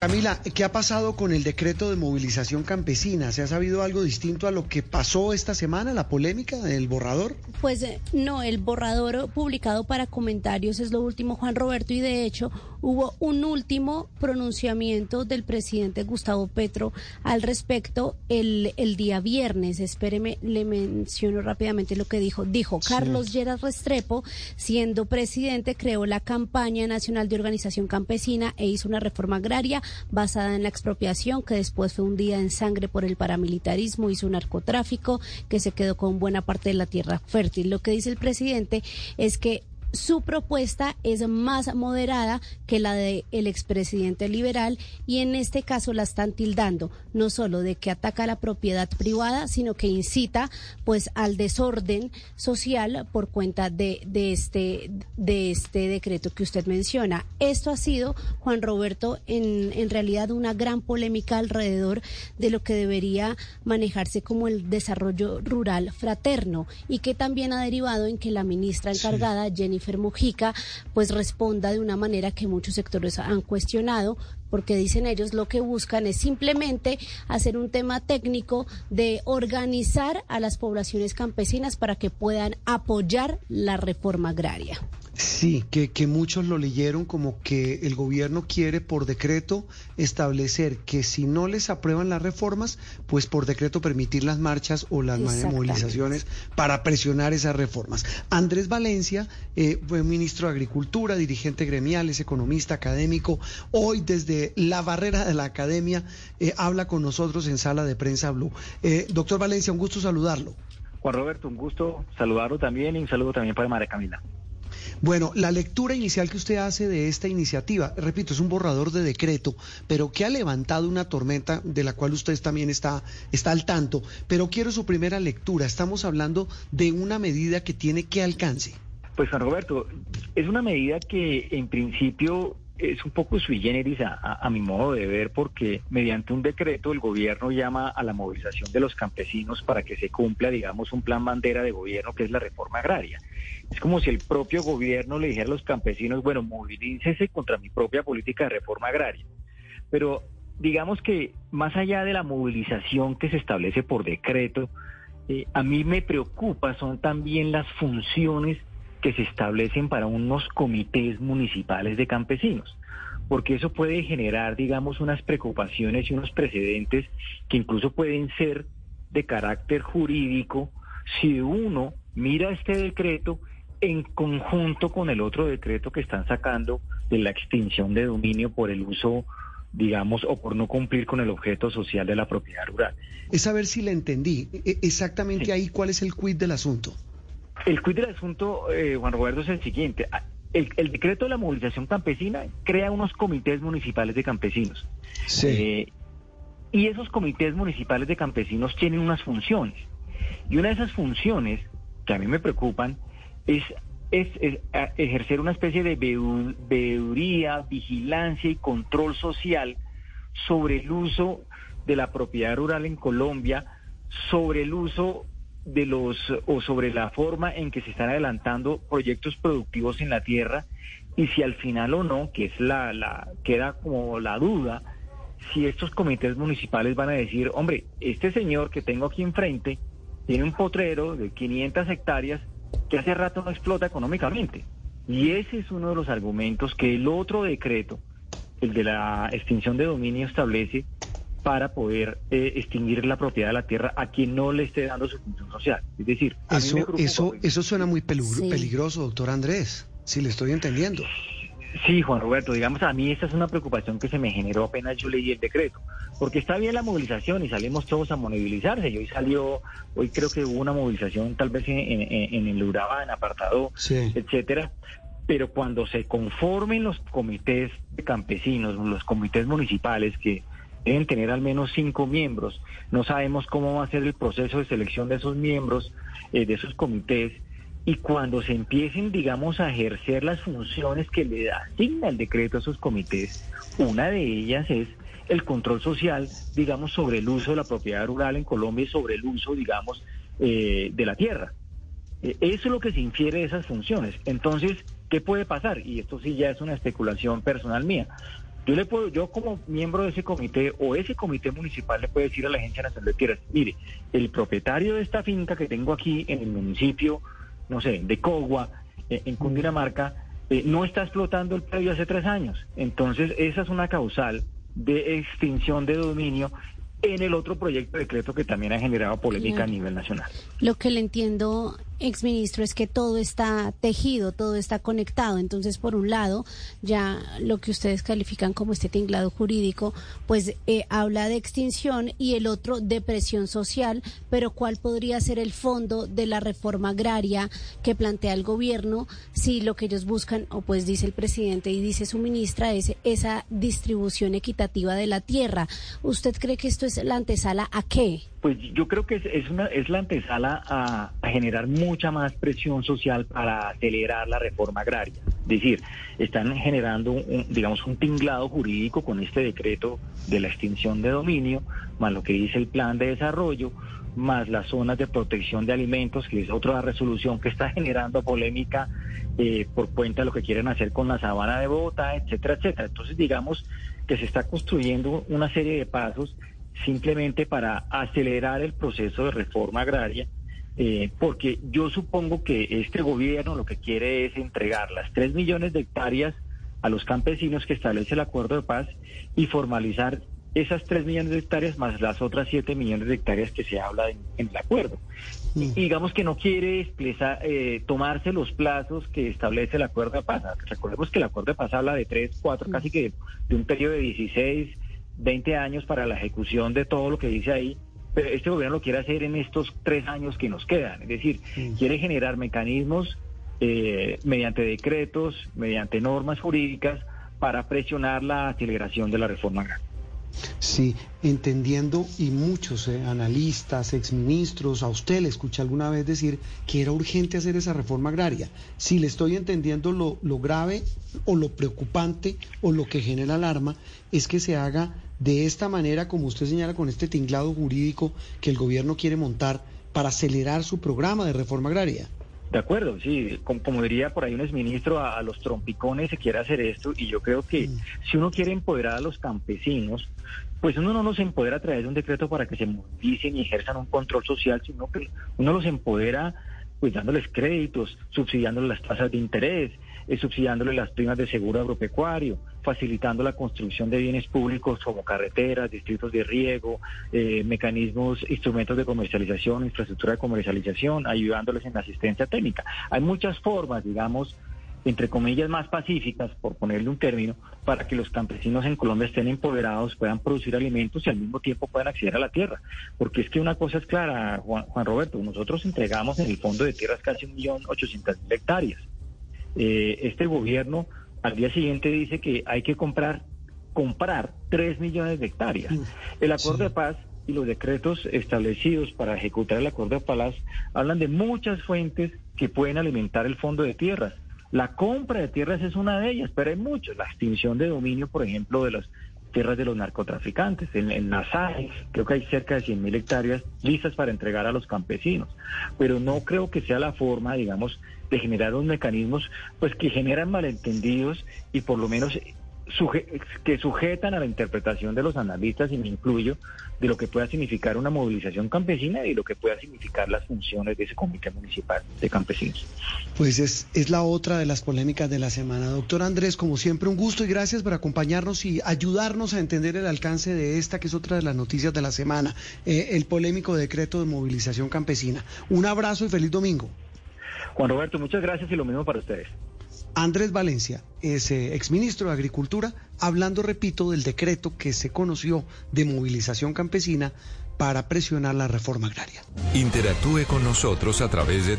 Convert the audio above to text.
Camila, ¿qué ha pasado con el decreto de movilización campesina? ¿Se ha sabido algo distinto a lo que pasó esta semana, la polémica del borrador? Pues eh, no, el borrador publicado para comentarios es lo último, Juan Roberto, y de hecho hubo un último pronunciamiento del presidente Gustavo Petro al respecto el, el día viernes. Espéreme, le menciono rápidamente lo que dijo. Dijo, Carlos Lleras Restrepo, siendo presidente, creó la campaña nacional de organización campesina e hizo una reforma agraria basada en la expropiación, que después fue hundida en sangre por el paramilitarismo y su narcotráfico, que se quedó con buena parte de la tierra fértil. Lo que dice el presidente es que su propuesta es más moderada que la del el expresidente liberal y en este caso la están tildando no solo de que ataca la propiedad privada, sino que incita pues al desorden social por cuenta de, de, este, de este decreto que usted menciona. Esto ha sido, Juan Roberto, en, en realidad una gran polémica alrededor de lo que debería manejarse como el desarrollo rural fraterno y que también ha derivado en que la ministra encargada, Jenny Jennifer Mujica, pues responda de una manera que muchos sectores han cuestionado, porque dicen ellos lo que buscan es simplemente hacer un tema técnico de organizar a las poblaciones campesinas para que puedan apoyar la reforma agraria. Sí, que, que, muchos lo leyeron como que el gobierno quiere por decreto establecer que si no les aprueban las reformas, pues por decreto permitir las marchas o las movilizaciones para presionar esas reformas. Andrés Valencia eh, fue ministro de Agricultura, dirigente gremial, es economista, académico. Hoy desde la barrera de la academia eh, habla con nosotros en sala de prensa Blue. Eh, doctor Valencia, un gusto saludarlo. Juan Roberto, un gusto saludarlo también y un saludo también para María Camila. Bueno, la lectura inicial que usted hace de esta iniciativa, repito, es un borrador de decreto, pero que ha levantado una tormenta de la cual usted también está, está al tanto. Pero quiero su primera lectura. Estamos hablando de una medida que tiene que alcance. Pues Juan Roberto, es una medida que en principio es un poco sui generis a, mi modo de ver porque mediante un decreto el gobierno llama a la movilización de los campesinos para que se cumpla, digamos, un plan bandera de gobierno que es la reforma agraria. Es como si el propio gobierno le dijera a los campesinos, bueno, movilícese contra mi propia política de reforma agraria. Pero digamos que más allá de la movilización que se establece por decreto, eh, a mí me preocupa son también las funciones que se establecen para unos comités municipales de campesinos, porque eso puede generar, digamos, unas preocupaciones y unos precedentes que incluso pueden ser de carácter jurídico si uno mira este decreto en conjunto con el otro decreto que están sacando de la extinción de dominio por el uso digamos, o por no cumplir con el objeto social de la propiedad rural. Es saber si le entendí. E, exactamente ahí, ¿cuál es el quid del asunto? El quid del asunto, eh, Juan Roberto, es el siguiente. Ah, el, decreto de la movilización campesina crea unos comités municipales de campesinos. Sí. Eh, y esos comités municipales de campesinos tienen unas funciones. Y una de esas funciones que a mí me preocupan es, es, ejercer una especie de veeduría, vigilancia y control social sobre el uso de la propiedad rural en Colombia, sobre el uso de los o sobre la forma en que se están adelantando proyectos productivos en la tierra y si al final o no, que es la, la queda como la duda, si estos comités municipales van a decir, hombre, este señor que tengo aquí enfrente tiene un potrero de 500 hectáreas que hace rato no explota económicamente. Y ese es uno de los argumentos que el otro decreto, el de la extinción de dominio, establece para poder eh, extinguir la propiedad de la tierra a quien no le esté dando su función social. Es decir, eso, eso, eso suena muy peligroso, doctor Andrés, si le estoy entendiendo. Sí, Juan Roberto, digamos, a mí esta es una preocupación que se me generó apenas yo leí el decreto, porque está bien la movilización y salimos todos a movilizarse, y hoy salió, hoy creo que hubo una movilización tal vez en, el Urabá, en Apartado, etcétera, pero cuando se conformen los comités de campesinos, los comités municipales que deben tener al menos cinco miembros, no sabemos cómo va a ser el proceso de selección de esos miembros, eh, de esos comités, y cuando se empiecen, digamos, a ejercer las funciones que le asigna el decreto a esos comités, una de ellas es el control social, digamos, sobre el uso de la propiedad rural en Colombia y sobre el uso, digamos, eh, de la tierra. Eh, eso es lo que se infiere de esas funciones. Entonces, ¿qué puede pasar? Y esto sí ya es una especulación personal mía. Yo le puedo, yo como miembro de ese comité o ese comité municipal le puedo decir a la Agencia Nacional de Tierras, mire, el propietario de esta finca que tengo aquí en el municipio, no sé, de Cogua, eh, en Cundinamarca, eh, no está explotando el predio hace tres años. Entonces, esa es una causal de extinción de dominio en el otro proyecto de decreto que también ha generado polémica a nivel nacional. Lo que le entiendo exministro, es que todo está tejido, todo está conectado. Entonces, por un lado, ya lo que ustedes califican como este tinglado jurídico, pues eh, habla de extinción y el otro de presión social, pero ¿cuál podría ser el fondo de la reforma agraria que plantea el gobierno si lo que ellos buscan, o pues dice el presidente y dice su ministra, es esa distribución equitativa de la tierra? ¿Usted cree que esto es la antesala a qué? Pues yo creo que es, una, es la antesala a, generar mucha más presión social para acelerar la reforma agraria. Es decir, están generando, un, digamos, un tinglado jurídico con este decreto de la extinción de dominio, más lo que dice el plan de desarrollo, más las zonas de protección de alimentos, que es otra resolución que está generando polémica eh, por cuenta de lo que quieren hacer con la sabana de Bogotá, etcétera, etcétera. Entonces, digamos que se está construyendo una serie de pasos simplemente para acelerar el proceso de reforma agraria, eh, porque yo supongo que este gobierno lo que quiere es entregar las 3 millones de hectáreas a los campesinos que establece el acuerdo de paz y formalizar esas 3 millones de hectáreas más las otras 7 millones de hectáreas que se habla en, el acuerdo. Y, mm. digamos que no quiere eh, tomarse los plazos que establece el acuerdo de paz. Recordemos que el acuerdo de paz habla de 3, 4, mm. casi que de un periodo de 16 20 años para la ejecución de todo lo que dice ahí, pero este gobierno lo quiere hacer en estos tres años que nos quedan, es decir, quiere generar mecanismos eh, mediante decretos, mediante normas jurídicas para presionar la aceleración de la reforma agraria. Sí, entendiendo y muchos eh, analistas, exministros, a usted le escuché alguna vez decir que era urgente hacer esa reforma agraria. Si le estoy entendiendo lo, lo grave o lo preocupante o lo que genera alarma es que se haga de esta manera, como usted señala, con este tinglado jurídico que el gobierno quiere montar para acelerar su programa de reforma agraria. De acuerdo, sí, como, diría por ahí un exministro, a, los trompicones se quiere hacer esto y yo creo que mm. si uno quiere empoderar a los campesinos, pues uno no los empodera a través de un decreto para que se movilicen y ejerzan un control social, sino que uno los empodera pues dándoles créditos, subsidiándoles las tasas de interés, eh, subsidiándoles las primas de seguro agropecuario, facilitando la construcción de bienes públicos como carreteras, distritos de riego, eh, mecanismos, instrumentos de comercialización, infraestructura de comercialización, ayudándoles en la asistencia técnica. Hay muchas formas, digamos, entre comillas, más pacíficas, por ponerle un término, para que los campesinos en Colombia estén empoderados, puedan producir alimentos y al mismo tiempo puedan acceder a la tierra. Porque es que una cosa es clara, Juan, Roberto, nosotros entregamos en el fondo de tierras casi un millón ochocientas mil hectáreas. Eh, este gobierno al día siguiente dice que hay que comprar comprar 3 millones de hectáreas. El acuerdo de paz y los decretos establecidos para ejecutar el acuerdo de paz hablan de muchas fuentes que pueden alimentar el fondo de tierras. La compra de tierras es una de ellas, pero hay muchos. La extinción de dominio, por ejemplo, de las tierras de los narcotraficantes. En, en creo que hay cerca de 100.000 hectáreas listas para entregar a los campesinos. Pero no creo que sea la forma, digamos, de generar unos mecanismos pues que generan malentendidos y por lo menos que sujetan a la interpretación de los analistas, y me incluyo, de lo que pueda significar una movilización campesina y lo que pueda significar las funciones de ese comité municipal de campesinos. Pues es, es la otra de las polémicas de la semana. Doctor Andrés, como siempre, un gusto y gracias por acompañarnos y ayudarnos a entender el alcance de esta, que es otra de las noticias de la semana, eh, el polémico decreto de movilización campesina. Un abrazo y feliz domingo. Juan Roberto, muchas gracias y lo mismo para ustedes. Andrés Valencia es eh, exministro de Agricultura, hablando, repito, del decreto que se conoció de movilización campesina para presionar la reforma agraria. Interactúe con nosotros a través de